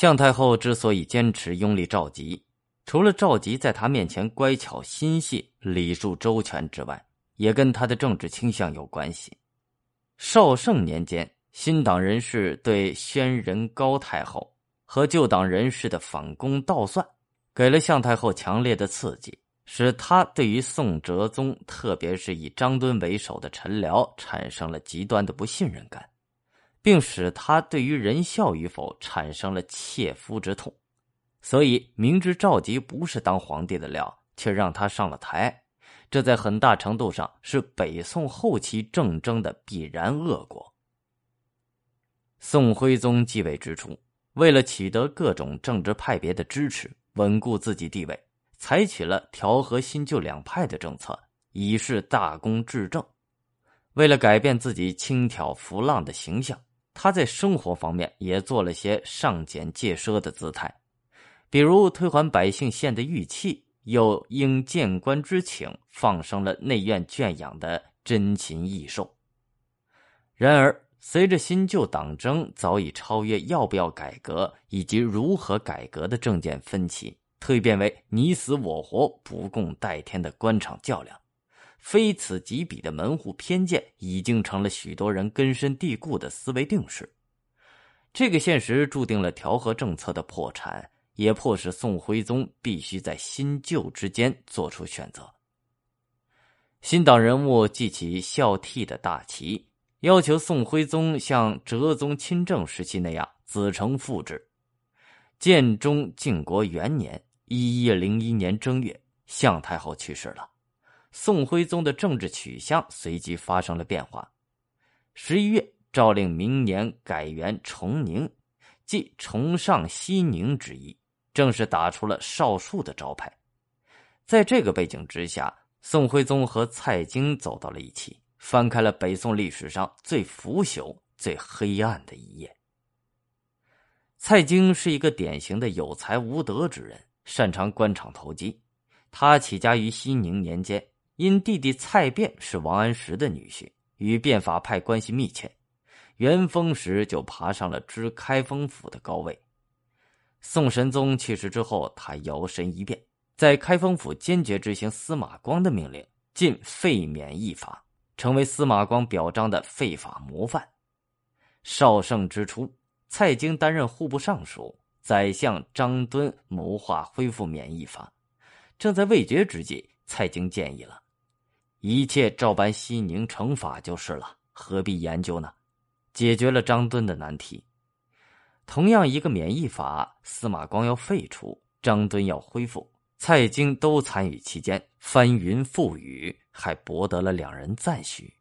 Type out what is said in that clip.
向太后之所以坚持拥立赵佶，除了赵佶在他面前乖巧心细、礼数周全之外，也跟他的政治倾向有关系。绍圣年间，新党人士对宣仁高太后和旧党人士的反攻倒算，给了向太后强烈的刺激，使他对于宋哲宗，特别是以张敦为首的臣僚，产生了极端的不信任感，并使他对于仁孝与否产生了切肤之痛。所以，明知赵佶不是当皇帝的料，却让他上了台。这在很大程度上是北宋后期政争的必然恶果。宋徽宗继位之初，为了取得各种政治派别的支持，稳固自己地位，采取了调和新旧两派的政策，以示大功至正。为了改变自己轻佻浮浪的形象，他在生活方面也做了些上俭戒奢的姿态，比如退还百姓献的玉器。又应谏官之请，放生了内院圈养的珍禽异兽。然而，随着新旧党争早已超越要不要改革以及如何改革的政见分歧，蜕变为你死我活、不共戴天的官场较量，非此即彼的门户偏见已经成了许多人根深蒂固的思维定式。这个现实注定了调和政策的破产。也迫使宋徽宗必须在新旧之间做出选择。新党人物记起孝悌的大旗，要求宋徽宗像哲宗亲政时期那样子承父志。建中靖国元年（一一零一年正月），向太后去世了，宋徽宗的政治取向随即发生了变化。十一月，诏令明年改元崇宁，即崇尚西宁之意。正是打出了少数的招牌，在这个背景之下，宋徽宗和蔡京走到了一起，翻开了北宋历史上最腐朽、最黑暗的一页。蔡京是一个典型的有才无德之人，擅长官场投机。他起家于熙宁年间，因弟弟蔡卞是王安石的女婿，与变法派关系密切。元丰时就爬上了知开封府的高位。宋神宗去世之后，他摇身一变，在开封府坚决执行司马光的命令，禁废免役法，成为司马光表彰的废法模范。绍圣之初，蔡京担任户部尚书，宰相张敦谋划恢复免役法，正在未决之际，蔡京建议了：一切照搬西宁惩法就是了，何必研究呢？解决了张敦的难题。同样一个免疫法，司马光要废除，张敦要恢复，蔡京都参与其间，翻云覆雨，还博得了两人赞许。